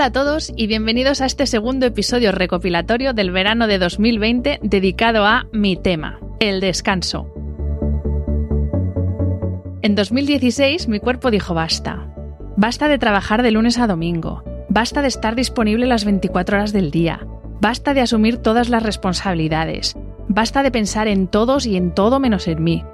Hola a todos y bienvenidos a este segundo episodio recopilatorio del verano de 2020 dedicado a mi tema, el descanso. En 2016 mi cuerpo dijo basta. Basta de trabajar de lunes a domingo. Basta de estar disponible las 24 horas del día. Basta de asumir todas las responsabilidades. Basta de pensar en todos y en todo menos en mí.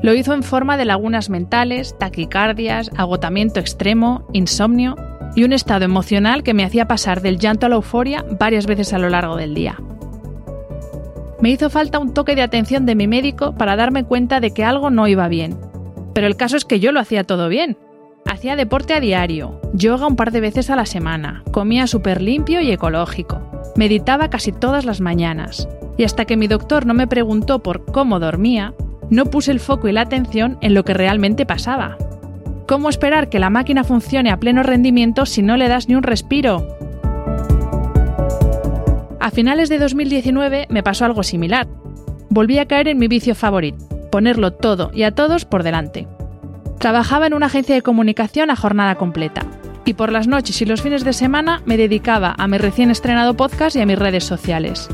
Lo hizo en forma de lagunas mentales, taquicardias, agotamiento extremo, insomnio y un estado emocional que me hacía pasar del llanto a la euforia varias veces a lo largo del día. Me hizo falta un toque de atención de mi médico para darme cuenta de que algo no iba bien. Pero el caso es que yo lo hacía todo bien. Hacía deporte a diario, yoga un par de veces a la semana, comía súper limpio y ecológico, meditaba casi todas las mañanas. Y hasta que mi doctor no me preguntó por cómo dormía, no puse el foco y la atención en lo que realmente pasaba, ¿Cómo esperar que la máquina funcione a pleno rendimiento si no le das ni un respiro? A finales de 2019 me pasó algo similar. Volví a caer en mi vicio favorito, ponerlo todo y a todos por delante. Trabajaba en una agencia de comunicación a jornada completa, y por las noches y los fines de semana me dedicaba a mi recién estrenado podcast y a mis redes sociales.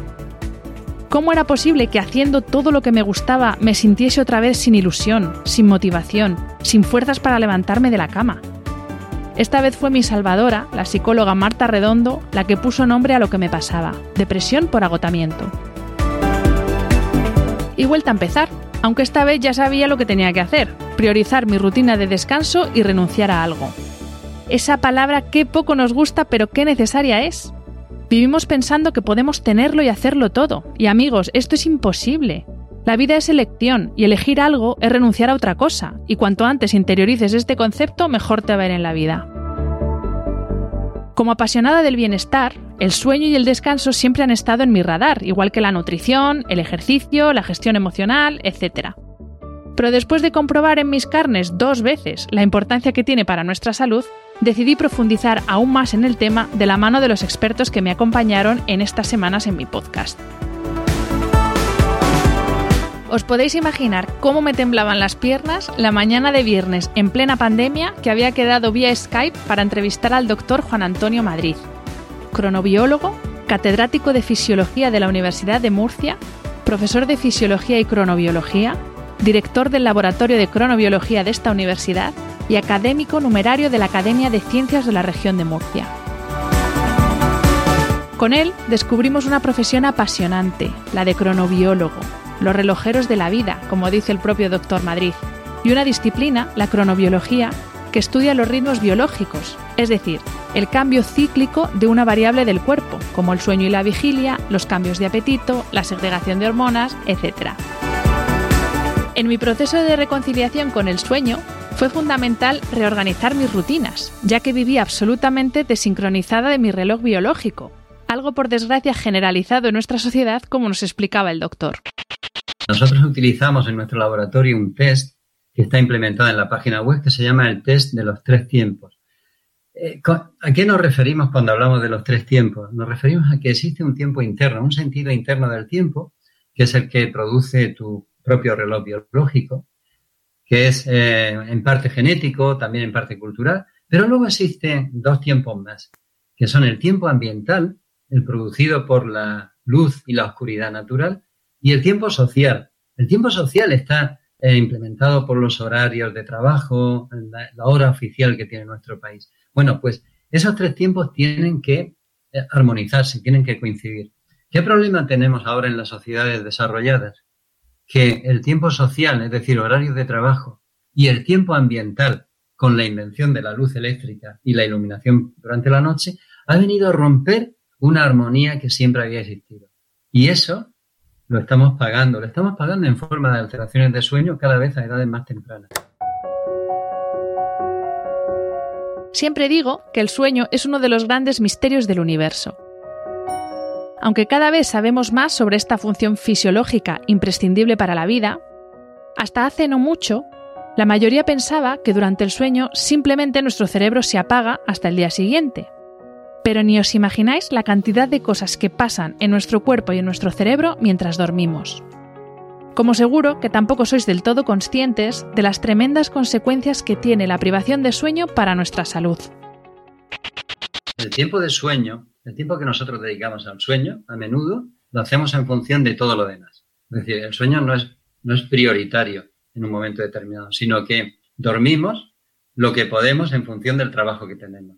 ¿Cómo era posible que haciendo todo lo que me gustaba me sintiese otra vez sin ilusión, sin motivación, sin fuerzas para levantarme de la cama? Esta vez fue mi salvadora, la psicóloga Marta Redondo, la que puso nombre a lo que me pasaba, depresión por agotamiento. Y vuelta a empezar, aunque esta vez ya sabía lo que tenía que hacer, priorizar mi rutina de descanso y renunciar a algo. Esa palabra que poco nos gusta pero qué necesaria es. Vivimos pensando que podemos tenerlo y hacerlo todo. Y amigos, esto es imposible. La vida es elección y elegir algo es renunciar a otra cosa. Y cuanto antes interiorices este concepto, mejor te va a ir en la vida. Como apasionada del bienestar, el sueño y el descanso siempre han estado en mi radar, igual que la nutrición, el ejercicio, la gestión emocional, etc. Pero después de comprobar en mis carnes dos veces la importancia que tiene para nuestra salud, decidí profundizar aún más en el tema de la mano de los expertos que me acompañaron en estas semanas en mi podcast. Os podéis imaginar cómo me temblaban las piernas la mañana de viernes en plena pandemia que había quedado vía Skype para entrevistar al doctor Juan Antonio Madrid, cronobiólogo, catedrático de Fisiología de la Universidad de Murcia, profesor de Fisiología y Cronobiología, director del Laboratorio de Cronobiología de esta universidad y académico numerario de la Academia de Ciencias de la región de Murcia. Con él descubrimos una profesión apasionante, la de cronobiólogo, los relojeros de la vida, como dice el propio doctor Madrid, y una disciplina, la cronobiología, que estudia los ritmos biológicos, es decir, el cambio cíclico de una variable del cuerpo, como el sueño y la vigilia, los cambios de apetito, la segregación de hormonas, etc. En mi proceso de reconciliación con el sueño, fue fundamental reorganizar mis rutinas, ya que vivía absolutamente desincronizada de mi reloj biológico, algo por desgracia generalizado en nuestra sociedad, como nos explicaba el doctor. Nosotros utilizamos en nuestro laboratorio un test que está implementado en la página web que se llama el test de los tres tiempos. Eh, ¿A qué nos referimos cuando hablamos de los tres tiempos? Nos referimos a que existe un tiempo interno, un sentido interno del tiempo, que es el que produce tu propio reloj biológico, que es eh, en parte genético, también en parte cultural, pero luego existen dos tiempos más, que son el tiempo ambiental, el producido por la luz y la oscuridad natural, y el tiempo social. El tiempo social está eh, implementado por los horarios de trabajo, la, hora oficial que tiene nuestro país. Bueno, pues esos tres tiempos tienen que eh, armonizarse, tienen que coincidir. ¿Qué problema tenemos ahora en las sociedades desarrolladas? Que el tiempo social, es decir, horarios de trabajo, y el tiempo ambiental, con la invención de la luz eléctrica y la iluminación durante la noche, ha venido a romper una armonía que siempre había existido. Y eso lo estamos pagando, lo estamos pagando en forma de alteraciones de sueño cada vez a edades más tempranas. Siempre digo que el sueño es uno de los grandes misterios del universo. Aunque cada vez sabemos más sobre esta función fisiológica imprescindible para la vida, hasta hace no mucho, la mayoría pensaba que durante el sueño simplemente nuestro cerebro se apaga hasta el día siguiente. Pero ni os imagináis la cantidad de cosas que pasan en nuestro cuerpo y en nuestro cerebro mientras dormimos. Como seguro que tampoco sois del todo conscientes de las tremendas consecuencias que tiene la privación de sueño para nuestra salud. El tiempo de sueño, el tiempo que nosotros dedicamos al sueño, a menudo lo hacemos en función de todo lo demás. Es decir, el sueño no es, no es prioritario en un momento determinado, sino que dormimos lo que podemos en función del trabajo que tenemos.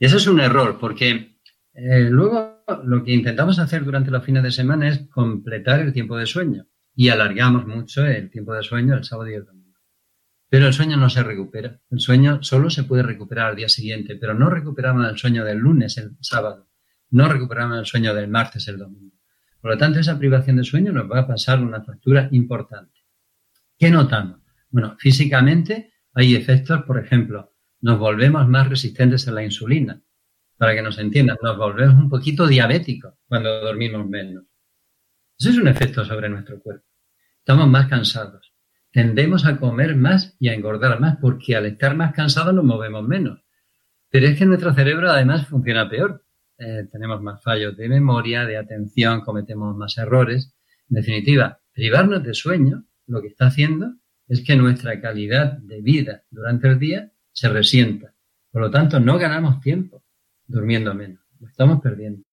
Y eso es un error, porque eh, luego lo que intentamos hacer durante los fines de semana es completar el tiempo de sueño y alargamos mucho el tiempo de sueño el sábado y el domingo. Pero el sueño no se recupera. El sueño solo se puede recuperar al día siguiente, pero no recuperamos el sueño del lunes, el sábado. No recuperamos el sueño del martes, el domingo. Por lo tanto, esa privación de sueño nos va a pasar una factura importante. ¿Qué notamos? Bueno, físicamente hay efectos, por ejemplo, nos volvemos más resistentes a la insulina. Para que nos entiendan, nos volvemos un poquito diabéticos cuando dormimos menos. Eso es un efecto sobre nuestro cuerpo. Estamos más cansados. Tendemos a comer más y a engordar más porque al estar más cansados nos movemos menos. Pero es que nuestro cerebro además funciona peor. Eh, tenemos más fallos de memoria, de atención, cometemos más errores. En definitiva, privarnos de sueño lo que está haciendo es que nuestra calidad de vida durante el día se resienta. Por lo tanto, no ganamos tiempo durmiendo menos. Lo estamos perdiendo.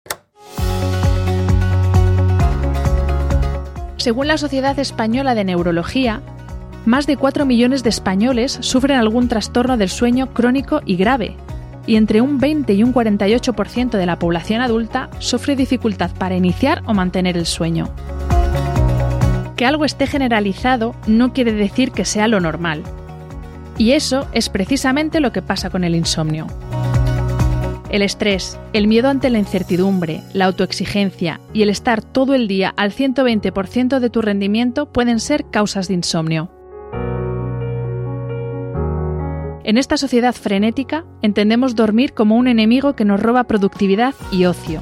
Según la Sociedad Española de Neurología, más de 4 millones de españoles sufren algún trastorno del sueño crónico y grave, y entre un 20 y un 48% de la población adulta sufre dificultad para iniciar o mantener el sueño. Que algo esté generalizado no quiere decir que sea lo normal. Y eso es precisamente lo que pasa con el insomnio. El estrés, el miedo ante la incertidumbre, la autoexigencia y el estar todo el día al 120% de tu rendimiento pueden ser causas de insomnio. En esta sociedad frenética entendemos dormir como un enemigo que nos roba productividad y ocio,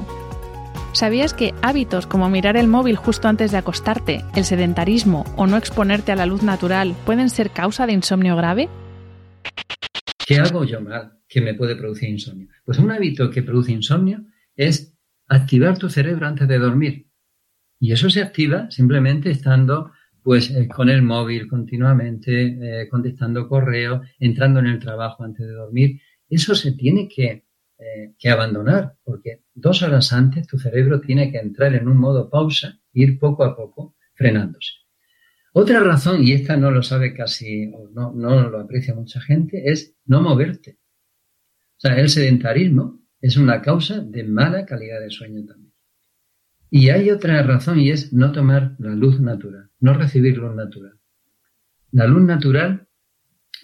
¿Sabías que hábitos como mirar el móvil justo antes de acostarte, el sedentarismo o no exponerte a la luz natural pueden ser causa de insomnio grave? ¿Qué hago yo mal que me puede producir insomnio? Pues un hábito que produce insomnio es activar tu cerebro antes de dormir. Y eso se activa simplemente estando pues eh, con el móvil continuamente, eh, contestando correo, entrando en el trabajo antes de dormir. Eso se tiene que eh, que abandonar, porque dos horas antes tu cerebro tiene que entrar en un modo pausa, ir poco a poco frenándose. Otra razón, y esta no lo sabe casi, o no, no lo aprecia mucha gente, es no moverte. O sea, el sedentarismo es una causa de mala calidad de sueño también. Y hay otra razón y es no tomar la luz natural, no recibir luz natural. La luz natural,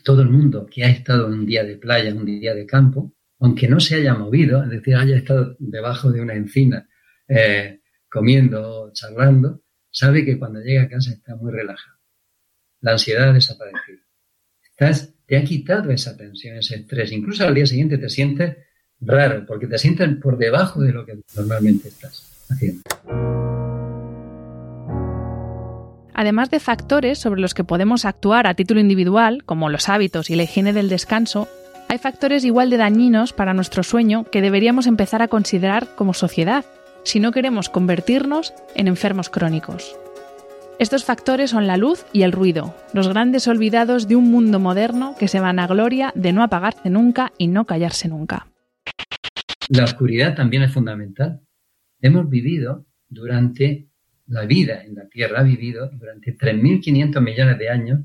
todo el mundo que ha estado un día de playa, un día de campo, aunque no se haya movido, es decir, haya estado debajo de una encina eh, comiendo, charlando, sabe que cuando llega a casa está muy relajado. La ansiedad ha desaparecido. Estás, te ha quitado esa tensión, ese estrés. Incluso al día siguiente te sientes raro, porque te sientes por debajo de lo que normalmente estás Además de factores sobre los que podemos actuar a título individual, como los hábitos y la higiene del descanso, hay factores igual de dañinos para nuestro sueño que deberíamos empezar a considerar como sociedad si no queremos convertirnos en enfermos crónicos. Estos factores son la luz y el ruido, los grandes olvidados de un mundo moderno que se van a gloria de no apagarse nunca y no callarse nunca. La oscuridad también es fundamental. Hemos vivido durante la vida en la Tierra, ha vivido durante 3.500 millones de años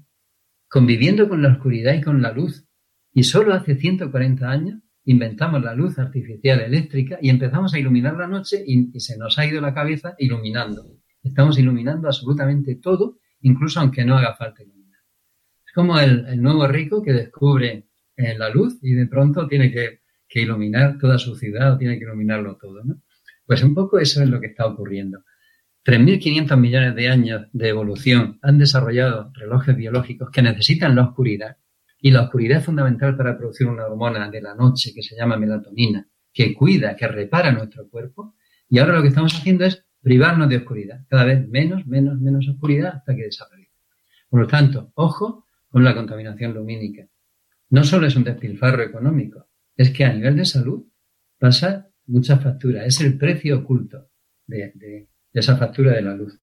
conviviendo con la oscuridad y con la luz. Y solo hace 140 años inventamos la luz artificial eléctrica y empezamos a iluminar la noche y, se nos ha ido la cabeza iluminando. Estamos iluminando absolutamente todo, incluso aunque no haga falta iluminar. Es como el, nuevo rico que descubre eh, la luz y de pronto tiene que, que, iluminar toda su ciudad o tiene que iluminarlo todo. ¿no? Pues un poco eso es lo que está ocurriendo. 3.500 millones de años de evolución han desarrollado relojes biológicos que necesitan la oscuridad y la oscuridad es fundamental para producir una hormona de la noche que se llama melatonina, que cuida, que repara nuestro cuerpo. Y ahora lo que estamos haciendo es privarnos de oscuridad, cada vez menos, menos, menos oscuridad hasta que desaparezca. Por lo tanto, ojo con la contaminación lumínica. No solo es un despilfarro económico, es que a nivel de salud pasa mucha factura, es el precio oculto de esa factura de la luz.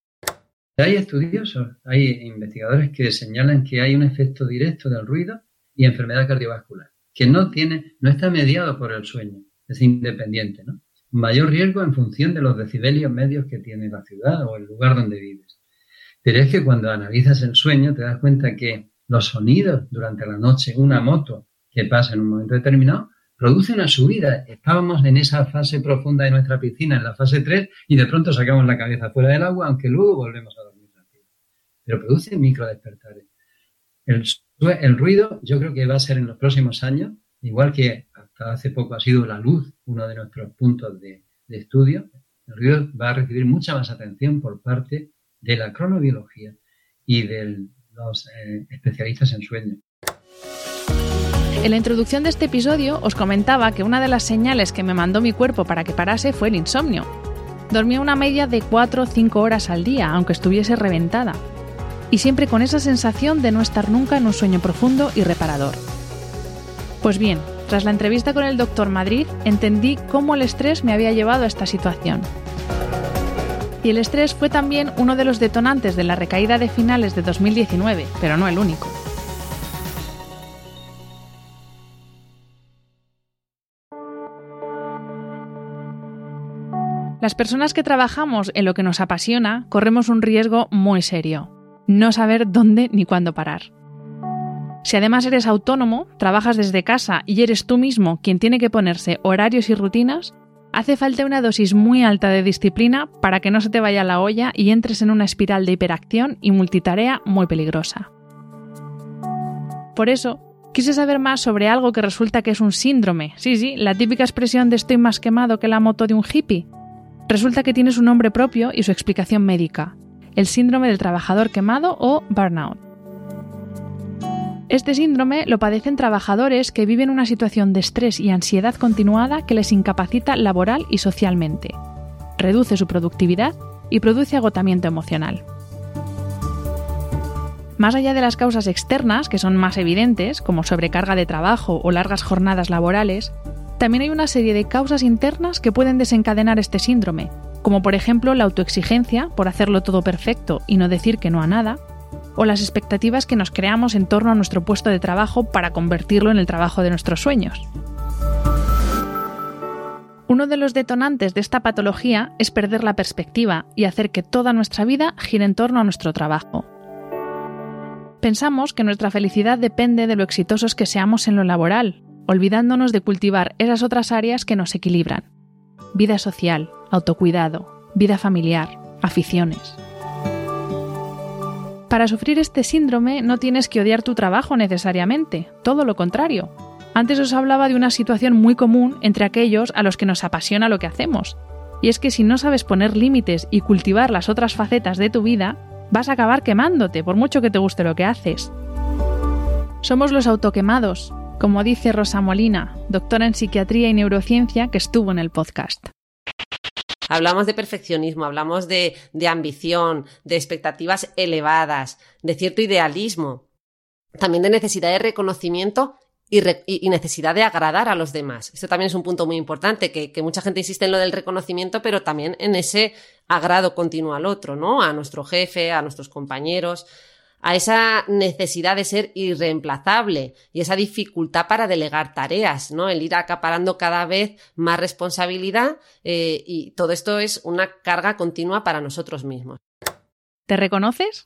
Hay estudiosos, hay investigadores que señalan que hay un efecto directo del ruido y enfermedad cardiovascular, que no tiene, no está mediado por el sueño, es independiente, ¿no? Mayor riesgo en función de los decibelios medios que tiene la ciudad o el lugar donde vives. Pero es que cuando analizas el sueño te das cuenta que los sonidos durante la noche, una moto que pasa en un momento determinado, produce una subida. Estábamos en esa fase profunda de nuestra piscina, en la fase 3, y de pronto sacamos la cabeza fuera del agua, aunque luego volvemos a dormir tranquilo. Pero produce micro despertares. El, el ruido, yo creo que va a ser en los próximos años, igual que hasta hace poco ha sido la luz uno de nuestros puntos de, estudio, el ruido va a recibir mucha más atención por parte de la cronobiología y de los eh, especialistas en sueño. En la introducción de este episodio os comentaba que una de las señales que me mandó mi cuerpo para que parase fue el insomnio. Dormía una media de 4 o 5 horas al día, aunque estuviese reventada. Y siempre con esa sensación de no estar nunca en un sueño profundo y reparador. Pues bien, tras la entrevista con el doctor Madrid, entendí cómo el estrés me había llevado a esta situación. Y el estrés fue también uno de los detonantes de la recaída de finales de 2019, pero no el único. Las personas que trabajamos en lo que nos apasiona corremos un riesgo muy serio, no saber dónde ni cuándo parar. Si además eres autónomo, trabajas desde casa y eres tú mismo quien tiene que ponerse horarios y rutinas, hace falta una dosis muy alta de disciplina para que no se te vaya la olla y entres en una espiral de hiperacción y multitarea muy peligrosa. Por eso, quise saber más sobre algo que resulta que es un síndrome. Sí, sí, la típica expresión de estoy más quemado que la moto de un hippie. Resulta que tiene su nombre propio y su explicación médica, el síndrome del trabajador quemado o burnout. Este síndrome lo padecen trabajadores que viven una situación de estrés y ansiedad continuada que les incapacita laboral y socialmente, reduce su productividad y produce agotamiento emocional. Más allá de las causas externas, que son más evidentes, como sobrecarga de trabajo o largas jornadas laborales, también hay una serie de causas internas que pueden desencadenar este síndrome, como por ejemplo la autoexigencia por hacerlo todo perfecto y no decir que no a nada, o las expectativas que nos creamos en torno a nuestro puesto de trabajo para convertirlo en el trabajo de nuestros sueños. Uno de los detonantes de esta patología es perder la perspectiva y hacer que toda nuestra vida gire en torno a nuestro trabajo. Pensamos que nuestra felicidad depende de lo exitosos que seamos en lo laboral, olvidándonos de cultivar esas otras áreas que nos equilibran. Vida social, autocuidado, vida familiar, aficiones. Para sufrir este síndrome no tienes que odiar tu trabajo necesariamente, todo lo contrario. Antes os hablaba de una situación muy común entre aquellos a los que nos apasiona lo que hacemos. Y es que si no sabes poner límites y cultivar las otras facetas de tu vida, vas a acabar quemándote por mucho que te guste lo que haces. Somos los autoquemados, como dice Rosa Molina, doctora en psiquiatría y neurociencia que estuvo en el podcast. Hablamos de perfeccionismo, hablamos de, ambición, de expectativas elevadas, de cierto idealismo, también de necesidad de reconocimiento y, necesidad de agradar a los demás. Esto también es un punto muy importante, que, que, mucha gente insiste en lo del reconocimiento, pero también en ese agrado continuo al otro, ¿no? A nuestro jefe, a nuestros compañeros a esa necesidad de ser irreemplazable y esa dificultad para delegar tareas, ¿no? El ir acaparando cada vez más responsabilidad eh, y todo esto es una carga continua para nosotros mismos. ¿Te reconoces?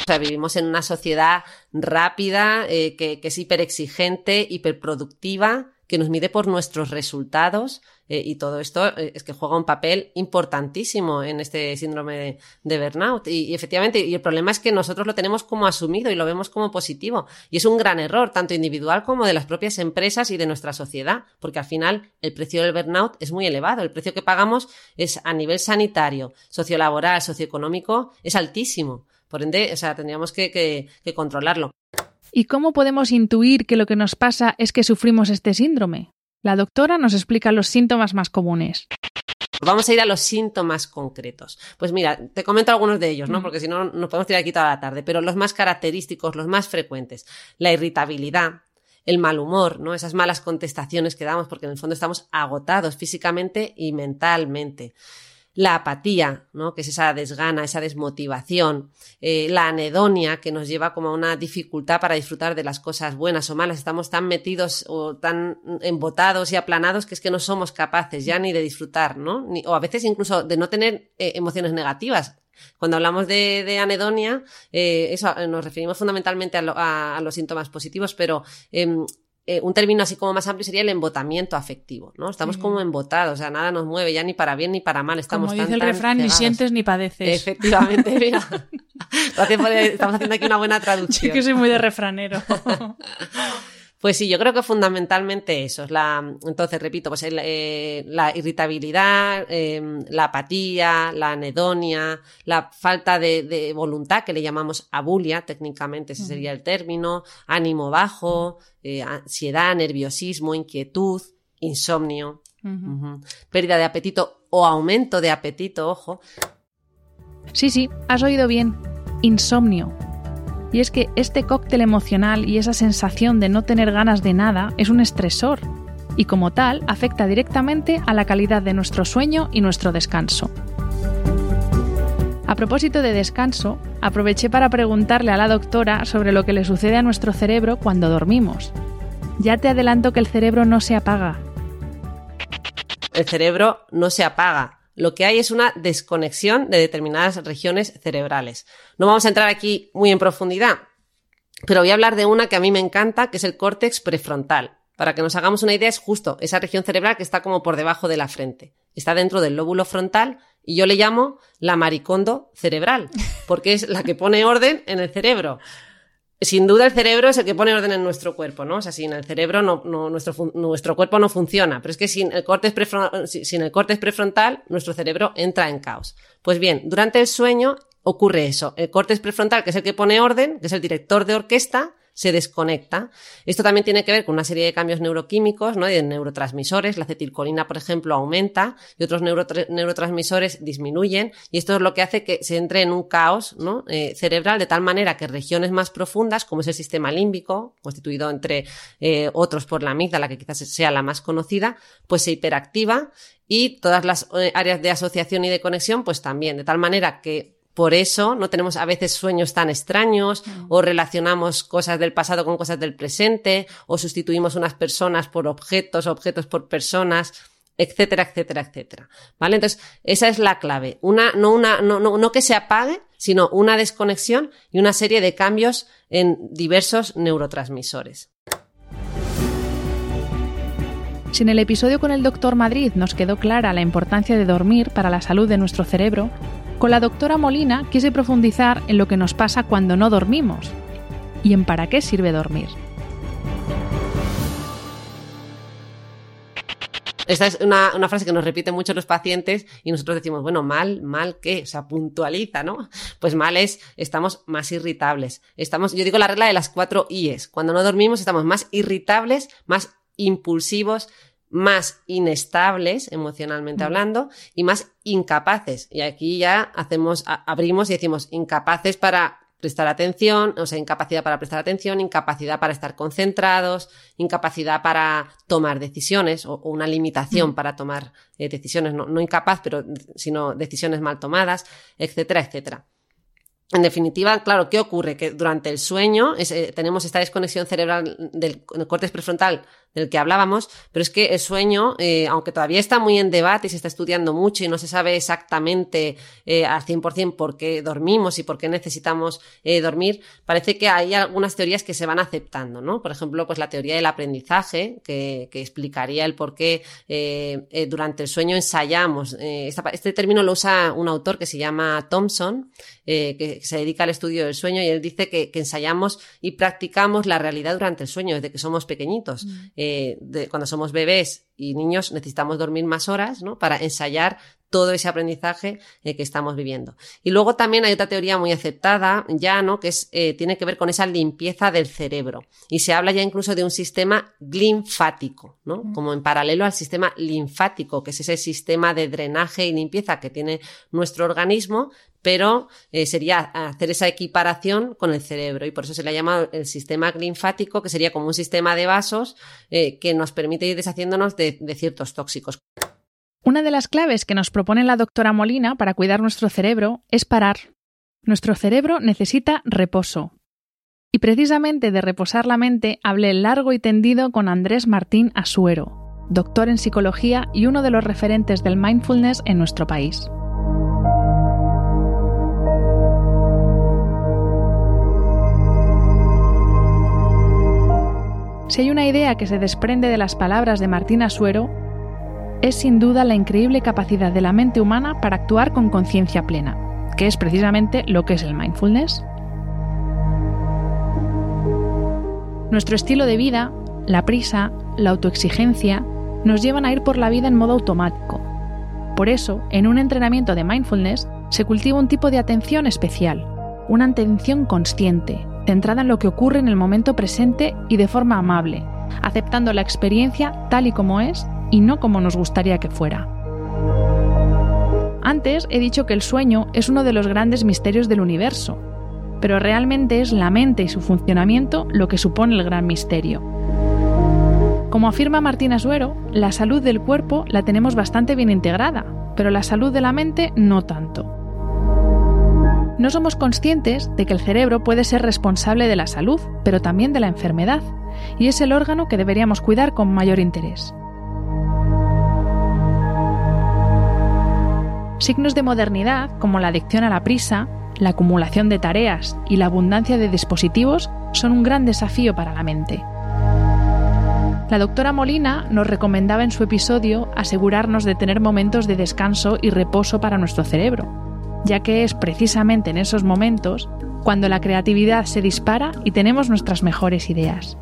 O sea, vivimos en una sociedad rápida, eh, que, que, es hiperexigente, hiperproductiva, que nos mide por nuestros resultados eh, y todo esto eh, es que juega un papel importantísimo en este síndrome de, burnout. Y, efectivamente, y el problema es que nosotros lo tenemos como asumido y lo vemos como positivo. Y es un gran error, tanto individual como de las propias empresas y de nuestra sociedad, porque al final el precio del burnout es muy elevado. El precio que pagamos es a nivel sanitario, sociolaboral, socioeconómico, es altísimo. Por ende, o sea, tendríamos que, que controlarlo. ¿Y cómo podemos intuir que lo que nos pasa es que sufrimos este síndrome? La doctora nos explica los síntomas más comunes. Vamos a ir a los síntomas concretos. Pues mira, te comento algunos de ellos, ¿no? Mm. Porque si no, nos podemos tirar aquí toda la tarde. Pero los más característicos, los más frecuentes. La irritabilidad, el mal humor, ¿no? Esas malas contestaciones que damos porque en el fondo estamos agotados físicamente y mentalmente la apatía, ¿no? que es esa desgana, esa desmotivación, eh, la anedonia, que nos lleva como a una dificultad para disfrutar de las cosas buenas o malas. Estamos tan metidos o tan embotados y aplanados que es que no somos capaces ya ni de disfrutar, ¿no? o a veces incluso de no tener eh, emociones negativas. Cuando hablamos de, anedonia, eh, eso nos referimos fundamentalmente a, los síntomas positivos, pero em, eh, un término así como más amplio sería el embotamiento afectivo, ¿no? Estamos como embotados, o sea, nada nos mueve ya ni para bien ni para mal. Estamos como dice el refrán, ni sientes ni padeces. Efectivamente, mira. estamos haciendo aquí una buena traducción. Sí que soy muy de refranero. Pues sí, yo creo que fundamentalmente eso es la, entonces repito, pues eh, la irritabilidad, em, la apatía, la anedonia, la falta de, voluntad que le llamamos abulia, técnicamente ese sería el término, ánimo bajo, eh, ansiedad, nerviosismo, inquietud, insomnio, pérdida de apetito o aumento de apetito, ojo. Sí, sí, has oído bien, insomnio y es que este cóctel emocional y esa sensación de no tener ganas de nada es un estresor y como tal afecta directamente a la calidad de nuestro sueño y nuestro descanso. A propósito de descanso, aproveché para preguntarle a la doctora sobre lo que le sucede a nuestro cerebro cuando dormimos. Ya te adelanto que el cerebro no se apaga. El cerebro no se apaga, lo que hay es una desconexión de determinadas regiones cerebrales. No vamos a entrar aquí muy en profundidad, pero voy a hablar de una que a mí me encanta, que es el córtex prefrontal. Para que nos hagamos una idea, es justo esa región cerebral que está como por debajo de la frente. Está dentro del lóbulo frontal y yo le llamo la maricondo cerebral, porque es la que pone orden en el cerebro sin duda el cerebro es el que pone orden en nuestro cuerpo, ¿no? O sea, sin el cerebro no, nuestro, nuestro cuerpo no funciona, pero es que sin el, córtex sin el córtex prefrontal nuestro cerebro entra en caos. Pues bien, durante el sueño ocurre eso. El córtex prefrontal, que es el que pone orden, que es el director de orquesta, se desconecta. Esto también tiene que ver con una serie de cambios neuroquímicos, ¿no? de neurotransmisores. La acetilcolina, por ejemplo, aumenta y otros neurotransmisores disminuyen. Y esto es lo que hace que se entre en un caos ¿no? Eh, cerebral de tal manera que regiones más profundas, como es el sistema límbico, constituido entre eh, otros por la amígdala, que quizás sea la más conocida, pues se hiperactiva y todas las eh, áreas de asociación y de conexión, pues también, de tal manera que por eso no tenemos a veces sueños tan extraños mm. o relacionamos cosas del pasado con cosas del presente o sustituimos unas personas por objetos, objetos por personas etcétera, etcétera, etcétera. ¿Vale? Entonces, esa es la clave. Una, no una, no, no, no que se apague, sino una desconexión y una serie de cambios en diversos neurotransmisores. Si en el episodio con el doctor Madrid nos quedó clara la importancia de dormir para la salud de nuestro cerebro, con la doctora Molina quise profundizar en lo que nos pasa cuando no dormimos y en para qué sirve dormir. Esta es una, frase que nos repiten mucho los pacientes y nosotros decimos, bueno, mal, mal qué, o sea, puntualiza, ¿no? Pues mal es, estamos más irritables. Estamos, yo digo la regla de las cuatro I's. Cuando no dormimos estamos más irritables, más impulsivos, más inestables emocionalmente hablando y más incapaces. Y aquí ya hacemos, abrimos y decimos incapaces para prestar atención, o sea, incapacidad para prestar atención, incapacidad para estar concentrados, incapacidad para tomar decisiones o, una limitación para tomar eh, decisiones, no, no incapaz, pero sino decisiones mal tomadas, etcétera, etcétera. en definitiva, claro, ¿qué ocurre? Que durante el sueño eh, tenemos esta desconexión cerebral del, del córtex prefrontal del que hablábamos, pero es que el sueño, eh, aunque todavía está muy en debate y se está estudiando mucho y no se sabe exactamente eh, al 100% por qué dormimos y por qué necesitamos eh, dormir, parece que hay algunas teorías que se van aceptando, ¿no? Por ejemplo, pues la teoría del aprendizaje, que, explicaría el por qué durante el sueño ensayamos. este término lo usa un autor que se llama Thompson, que se dedica al estudio del sueño y él dice que, que, ensayamos y practicamos la realidad durante el sueño desde que somos pequeñitos. Mm. Eh, de, cuando somos bebés y niños necesitamos dormir más horas, ¿no? Para ensayar todo ese aprendizaje eh, que estamos viviendo. Y luego también hay otra teoría muy aceptada ya, ¿no? Que es, eh, tiene que ver con esa limpieza del cerebro. Y se habla ya incluso de un sistema linfático, ¿no? Como en paralelo al sistema linfático, que es ese sistema de drenaje y limpieza que tiene nuestro organismo, pero eh, sería hacer esa equiparación con el cerebro y por eso se le llama el sistema linfático, que sería como un sistema de vasos que nos permite ir deshaciéndonos de ciertos tóxicos. Una de las claves que nos propone la doctora Molina para cuidar nuestro cerebro es parar. Nuestro cerebro necesita reposo. Y precisamente de reposar la mente hablé largo y tendido con Andrés Martín Asuero, doctor en psicología y uno de los referentes del mindfulness en nuestro país. Si hay una idea que se desprende de las palabras de Martín Asuero, es sin duda la increíble capacidad de la mente humana para actuar con conciencia plena, que es precisamente lo que es el mindfulness. Nuestro estilo de vida, la prisa, la autoexigencia, nos llevan a ir por la vida en modo automático. Por eso, en un entrenamiento de mindfulness se cultiva un tipo de atención especial, una atención consciente, centrada en lo que ocurre en el momento presente y de forma amable, aceptando la experiencia tal y como es y no como nos gustaría que fuera. Antes he dicho que el sueño es uno de los grandes misterios del universo, pero realmente es la mente y su funcionamiento lo que supone el gran misterio. Como afirma Martina Suero, la salud del cuerpo la tenemos bastante bien integrada, pero la salud de la mente no tanto. No somos conscientes de que el cerebro puede ser responsable de la salud, pero también de la enfermedad, y es el órgano que deberíamos cuidar con mayor interés. Signos de modernidad, como la adicción a la prisa, la acumulación de tareas y la abundancia de dispositivos, son un gran desafío para la mente. La doctora Molina nos recomendaba en su episodio asegurarnos de tener momentos de descanso y reposo para nuestro cerebro, ya que es precisamente en esos momentos cuando la creatividad se dispara y tenemos nuestras mejores ideas.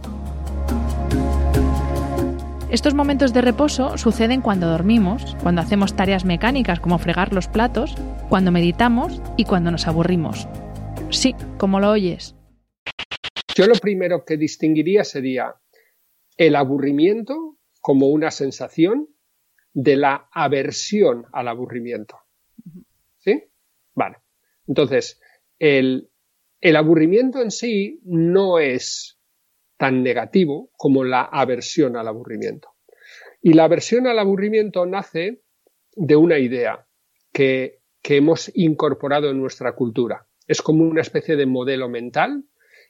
Estos momentos de reposo suceden cuando dormimos, cuando hacemos tareas mecánicas como fregar los platos, cuando meditamos y cuando nos aburrimos. Sí, como lo oyes. Yo lo primero que distinguiría sería el aburrimiento como una sensación de la aversión al aburrimiento. Vale. Entonces, el, el aburrimiento en sí no es tan negativo como la aversión al aburrimiento. Y la aversión al aburrimiento nace de una idea que, que hemos incorporado en nuestra cultura. Es como una especie de modelo mental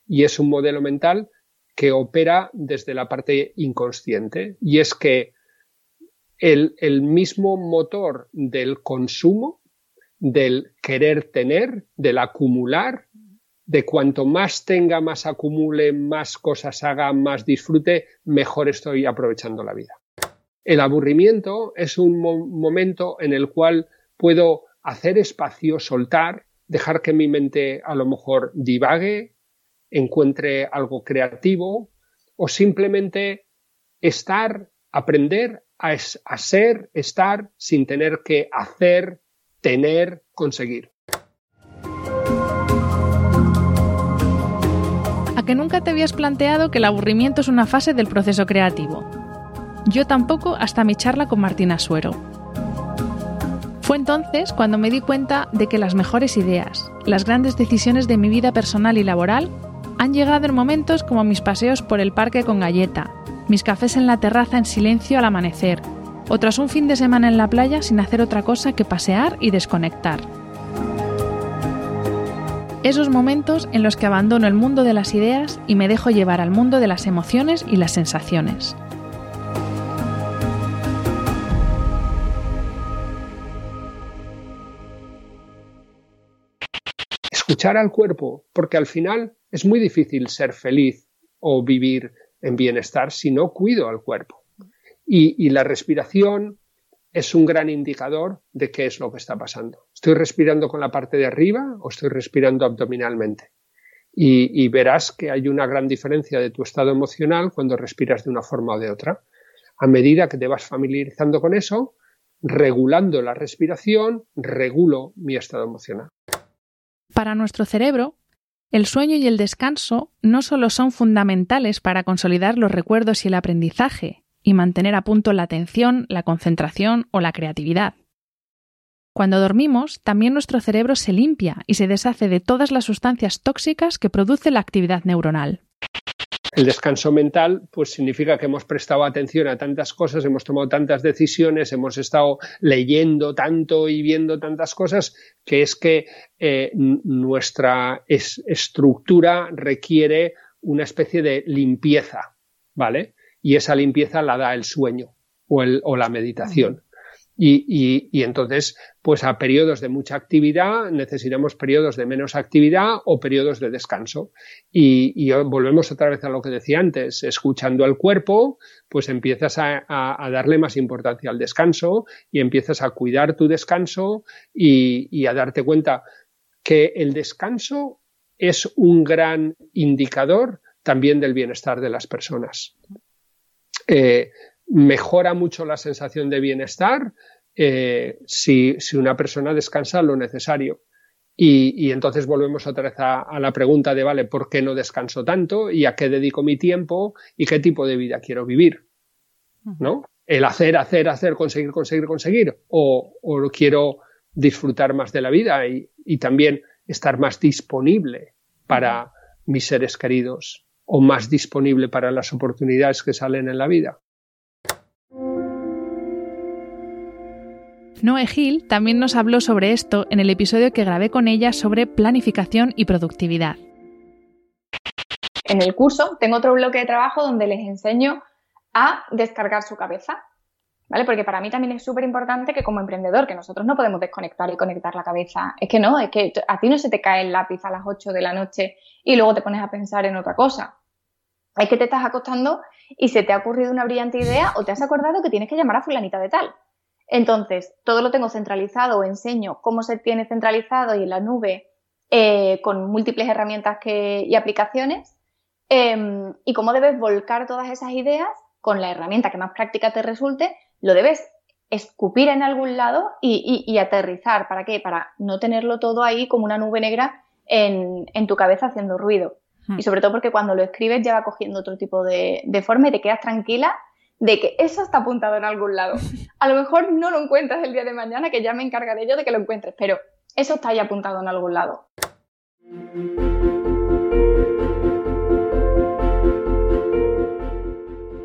y es un modelo mental que opera desde la parte inconsciente y es que el, el, mismo motor del consumo, del querer tener, del acumular, de cuanto más tenga, más acumule, más cosas haga, más disfrute, mejor estoy aprovechando la vida. El aburrimiento es un momento en el cual puedo hacer espacio, soltar, dejar que mi mente a lo mejor divague, encuentre algo creativo o simplemente estar, aprender a, a ser, estar sin tener que hacer, tener, conseguir. que nunca te habías planteado que el aburrimiento es una fase del proceso creativo. Yo tampoco hasta mi charla con Martina Suero. Fue entonces cuando me di cuenta de que las mejores ideas, las grandes decisiones de mi vida personal y laboral han llegado en momentos como mis paseos por el parque con galleta, mis cafés en la terraza en silencio al amanecer, o tras un fin de semana en la playa sin hacer otra cosa que pasear y desconectar. Esos momentos en los que abandono el mundo de las ideas y me dejo llevar al mundo de las emociones y las sensaciones. Escuchar al cuerpo, porque al final es muy difícil ser feliz o vivir en bienestar si no cuido al cuerpo. Y, la respiración es un gran indicador de qué es lo que está pasando. ¿Estoy respirando con la parte de arriba o estoy respirando abdominalmente? Y, verás que hay una gran diferencia de tu estado emocional cuando respiras de una forma o de otra. A medida que te vas familiarizando con eso, regulando la respiración, regulo mi estado emocional. Para nuestro cerebro, el sueño y el descanso no solo son fundamentales para consolidar los recuerdos y el aprendizaje y mantener a punto la atención, la concentración o la creatividad. Cuando dormimos, también nuestro cerebro se limpia y se deshace de todas las sustancias tóxicas que produce la actividad neuronal. El descanso mental, pues significa que hemos prestado atención a tantas cosas, hemos tomado tantas decisiones, hemos estado leyendo tanto y viendo tantas cosas, que es que eh, nuestra estructura requiere una especie de limpieza, ¿vale? Y esa limpieza la da el sueño o, o la meditación. Y, y, entonces, pues a periodos de mucha actividad necesitamos periodos de menos actividad o periodos de descanso. Y, y volvemos otra vez a lo que decía antes, escuchando al cuerpo, pues empiezas a, a, darle más importancia al descanso y empiezas a cuidar tu descanso y, y a darte cuenta que el descanso es un gran indicador también del bienestar de las personas. Eh, mejora mucho la sensación de bienestar eh, si, una persona descansa lo necesario. Y, entonces volvemos otra vez a, la pregunta de, vale, ¿por qué no descanso tanto? ¿Y a qué dedico mi tiempo? ¿Y qué tipo de vida quiero vivir? ¿No? El hacer, hacer, hacer, conseguir, conseguir, conseguir. O, o quiero disfrutar más de la vida y, y también estar más disponible para mis seres queridos o más disponible para las oportunidades que salen en la vida. Noé Gil también nos habló sobre esto en el episodio que grabé con ella sobre planificación y productividad. En el curso tengo otro bloque de trabajo donde les enseño a descargar su cabeza, Porque para mí también es súper importante que como emprendedor, que nosotros no podemos desconectar y conectar la cabeza. Es que no, es que a ti no se te cae el lápiz a las 8 de la noche y luego te pones a pensar en otra cosa. Es que te estás acostando y se te ha ocurrido una brillante idea o te has acordado que tienes que llamar a fulanita de tal. Entonces, todo lo tengo centralizado o enseño cómo se tiene centralizado y en la nube eh, con múltiples herramientas y aplicaciones em, y cómo debes volcar todas esas ideas con la herramienta que más práctica te resulte, lo debes escupir en algún lado y, aterrizar. ¿Para qué? Para no tenerlo todo ahí como una nube negra en, tu cabeza haciendo ruido. Hmm. Y sobre todo porque cuando lo escribes ya va cogiendo otro tipo de, de forma y te quedas tranquila de que eso está apuntado en algún lado. A lo mejor no lo encuentras el día de mañana, que ya me encargaré yo de que lo encuentres, pero eso está ahí apuntado en algún lado.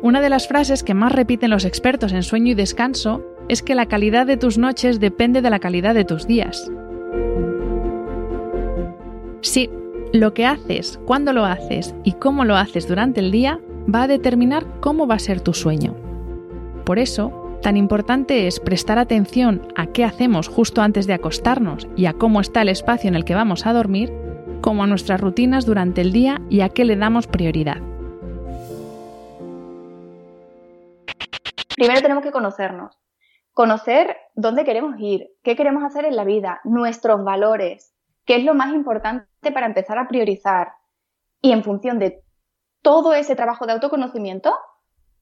Una de las frases que más repiten los expertos en sueño y descanso es que la calidad de tus noches depende de la calidad de tus días. Sí, lo que haces, cuándo lo haces y cómo lo haces durante el día va a determinar cómo va a ser tu sueño. Por eso, tan importante es prestar atención a qué hacemos justo antes de acostarnos y a cómo está el espacio en el que vamos a dormir, como a nuestras rutinas durante el día y a qué le damos prioridad. Primero tenemos que conocernos, conocer dónde queremos ir, qué queremos hacer en la vida, nuestros valores, qué es lo más importante para empezar a priorizar. Y en función de todo ese trabajo de autoconocimiento,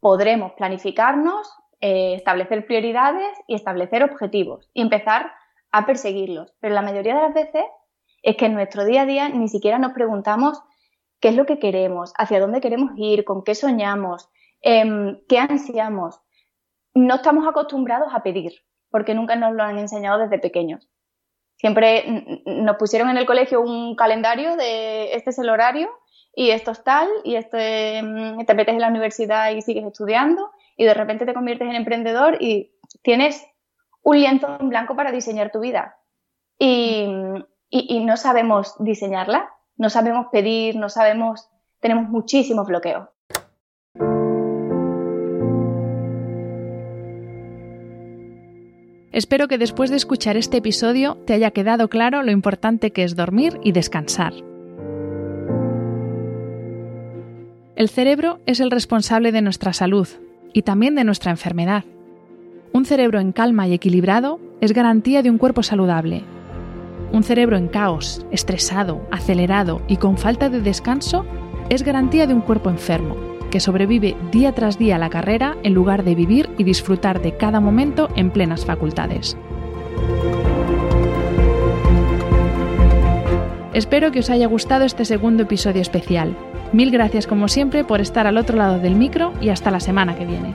podremos planificarnos, eh, establecer prioridades y establecer objetivos y empezar a perseguirlos. Pero la mayoría de las veces es que en nuestro día a día ni siquiera nos preguntamos qué es lo que queremos, hacia dónde queremos ir, con qué soñamos, em, qué ansiamos. No estamos acostumbrados a pedir, porque nunca nos lo han enseñado desde pequeños. Siempre nos pusieron en el colegio un calendario de este es el horario y esto es tal, y esto mm, te metes en la universidad y sigues estudiando, y de repente te conviertes en emprendedor y tienes un lienzo en blanco para diseñar tu vida. Y, y, no sabemos diseñarla, no sabemos pedir, no sabemos, tenemos muchísimos bloqueos. Espero que después de escuchar este episodio te haya quedado claro lo importante que es dormir y descansar. El cerebro es el responsable de nuestra salud y también de nuestra enfermedad. Un cerebro en calma y equilibrado es garantía de un cuerpo saludable. Un cerebro en caos, estresado, acelerado y con falta de descanso es garantía de un cuerpo enfermo, que sobrevive día tras día a la carrera en lugar de vivir y disfrutar de cada momento en plenas facultades. Espero que os haya gustado este segundo episodio especial. Mil gracias como siempre por estar al otro lado del micro y hasta la semana que viene.